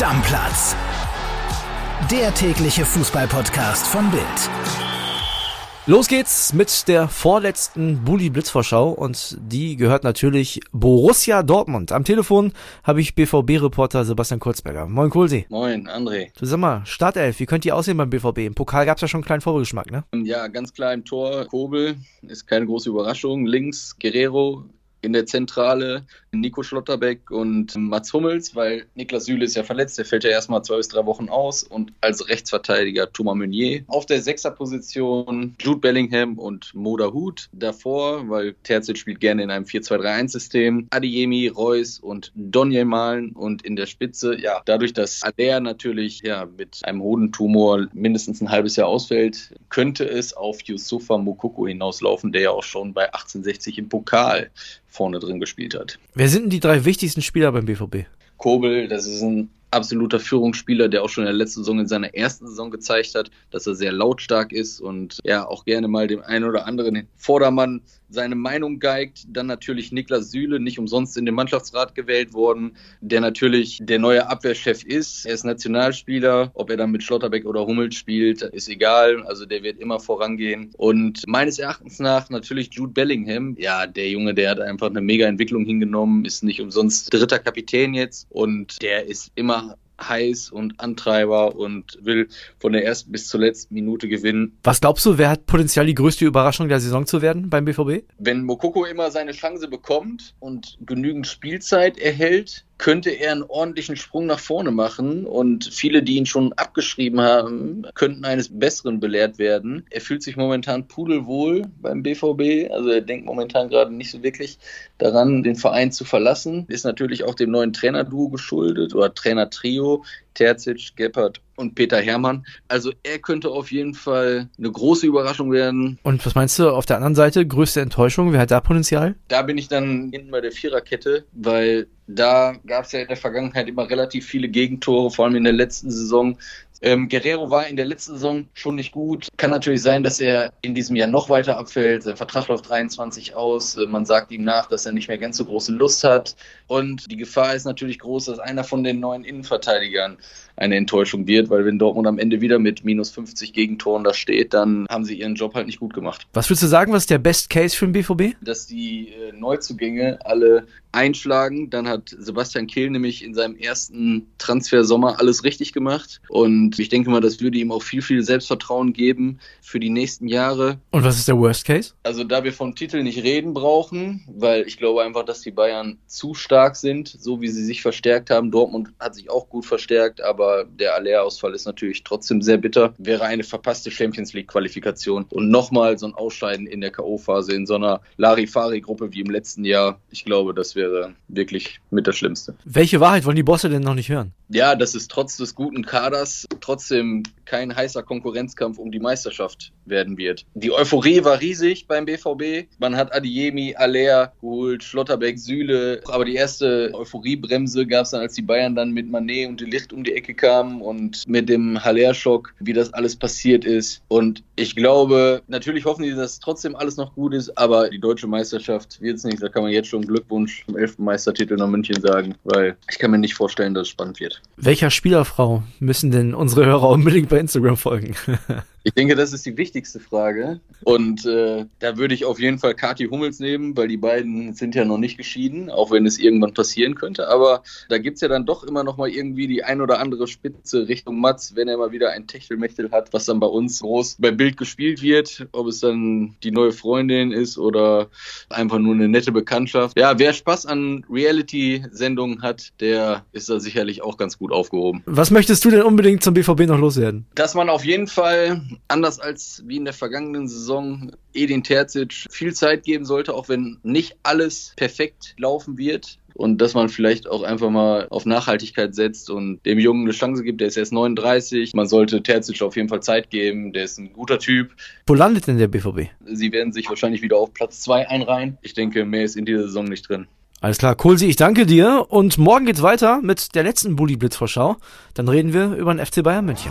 Stammplatz. Der tägliche Fußballpodcast von Bild. Los geht's mit der vorletzten Bully Blitzvorschau und die gehört natürlich Borussia Dortmund. Am Telefon habe ich BVB-Reporter Sebastian Kurzberger. Moin Kohlsee. Moin, André. Du sag mal, Startelf, wie könnte die aussehen beim BVB? Im Pokal gab's ja schon einen kleinen Vorgeschmack, ne? Ja, ganz klar im Tor. Kobel ist keine große Überraschung. Links Guerrero, in der Zentrale Nico Schlotterbeck und Mats Hummels, weil Niklas Süle ist ja verletzt, der fällt ja erstmal zwei bis drei Wochen aus und als Rechtsverteidiger Thomas Meunier. Auf der Sechserposition Jude Bellingham und Moda Hut. Davor, weil Terzic spielt gerne in einem 4-2-3-1-System, Adiemi, Reus und Donje Malen und in der Spitze, ja, dadurch, dass Aller natürlich ja mit einem Hodentumor mindestens ein halbes Jahr ausfällt, könnte es auf Yusufa Mukoko hinauslaufen, der ja auch schon bei 1860 im Pokal vorne drin gespielt hat. Wer sind denn die drei wichtigsten Spieler beim BVB? Kobel, das ist ein absoluter Führungsspieler, der auch schon in der letzten Saison in seiner ersten Saison gezeigt hat, dass er sehr lautstark ist und ja auch gerne mal dem einen oder anderen Vordermann seine Meinung geigt. Dann natürlich Niklas Süle, nicht umsonst in den Mannschaftsrat gewählt worden, der natürlich der neue Abwehrchef ist. Er ist Nationalspieler, ob er dann mit Schlotterbeck oder Hummels spielt, ist egal. Also der wird immer vorangehen. Und meines Erachtens nach natürlich Jude Bellingham. Ja, der Junge, der hat einfach eine mega Entwicklung hingenommen, ist nicht umsonst dritter Kapitän jetzt und der ist immer heiß und Antreiber und will von der ersten bis zur letzten Minute gewinnen. Was glaubst du, wer hat Potenzial, die größte Überraschung der Saison zu werden beim BVB? Wenn Mokoko immer seine Chance bekommt und genügend Spielzeit erhält, könnte er einen ordentlichen Sprung nach vorne machen und viele, die ihn schon abgeschrieben haben, könnten eines Besseren belehrt werden. Er fühlt sich momentan pudelwohl beim BVB, also er denkt momentan gerade nicht so wirklich daran, den Verein zu verlassen. Ist natürlich auch dem neuen Trainerduo geschuldet oder Trainertrio, Terzic, Gebhardt und Peter Hermann. Also er könnte auf jeden Fall eine große Überraschung werden. Und was meinst du auf der anderen Seite? Größte Enttäuschung? Wer hat da Potenzial? Da bin ich dann hinten bei der Viererkette, weil da gab es ja in der Vergangenheit immer relativ viele Gegentore, vor allem in der letzten Saison. Ähm, Guerrero war in der letzten Saison schon nicht gut. Kann natürlich sein, dass er in diesem Jahr noch weiter abfällt. Sein Vertrag läuft 23 aus. Äh, man sagt ihm nach, dass er nicht mehr ganz so große Lust hat. Und die Gefahr ist natürlich groß, dass einer von den neuen Innenverteidigern eine Enttäuschung wird, weil wenn Dortmund am Ende wieder mit minus 50 Gegentoren da steht, dann haben sie ihren Job halt nicht gut gemacht. Was würdest du sagen, was ist der Best Case für den BVB? Dass die äh, Neuzugänge alle einschlagen. Dann hat Sebastian Kehl nämlich in seinem ersten Transfersommer alles richtig gemacht. Und ich denke mal, das würde ihm auch viel, viel Selbstvertrauen geben für die nächsten Jahre. Und was ist der Worst Case? Also da wir vom Titel nicht reden brauchen, weil ich glaube einfach, dass die Bayern zu stark sind, so wie sie sich verstärkt haben. Dortmund hat sich auch gut verstärkt, aber der Aller-Ausfall ist natürlich trotzdem sehr bitter. Wäre eine verpasste Champions League-Qualifikation und nochmal so ein Ausscheiden in der K.O.-Phase in so einer Larifari-Gruppe wie im letzten Jahr. Ich glaube, das wäre wirklich mit das Schlimmste. Welche Wahrheit wollen die Bosse denn noch nicht hören? Ja, dass es trotz des guten Kaders trotzdem kein heißer Konkurrenzkampf um die Meisterschaft werden wird. Die Euphorie war riesig beim BVB. Man hat Adiemi, Aller geholt, Schlotterbeck, Süle. Aber die erste Euphoriebremse gab es dann, als die Bayern dann mit Manet und die Licht um die Ecke kamen und mit dem Haller-Schock, wie das alles passiert ist. Und ich glaube, natürlich hoffen die, dass trotzdem alles noch gut ist, aber die deutsche Meisterschaft wird es nicht. Da kann man jetzt schon Glückwunsch zum elften Meistertitel nach München sagen, weil ich kann mir nicht vorstellen, dass es spannend wird. Welcher Spielerfrau müssen denn unsere Hörer unbedingt bei Instagram folgen? Ich denke, das ist die wichtigste Frage. Und äh, da würde ich auf jeden Fall Kati Hummels nehmen, weil die beiden sind ja noch nicht geschieden, auch wenn es irgendwann passieren könnte. Aber da gibt es ja dann doch immer noch mal irgendwie die ein oder andere Spitze Richtung Mats, wenn er mal wieder ein Techtelmechtel hat, was dann bei uns groß bei Bild gespielt wird. Ob es dann die neue Freundin ist oder einfach nur eine nette Bekanntschaft. Ja, wer Spaß an Reality-Sendungen hat, der ist da sicherlich auch ganz gut aufgehoben. Was möchtest du denn unbedingt zum BVB noch loswerden? Dass man auf jeden Fall anders als wie in der vergangenen Saison Edin Terzic viel Zeit geben sollte, auch wenn nicht alles perfekt laufen wird. Und dass man vielleicht auch einfach mal auf Nachhaltigkeit setzt und dem Jungen eine Chance gibt. Der ist erst 39. Man sollte Terzic auf jeden Fall Zeit geben. Der ist ein guter Typ. Wo landet denn der BVB? Sie werden sich wahrscheinlich wieder auf Platz 2 einreihen. Ich denke, mehr ist in dieser Saison nicht drin. Alles klar, Kohlsi, ich danke dir. Und morgen geht's weiter mit der letzten Bully-Blitz-Vorschau. Dann reden wir über den FC Bayern München.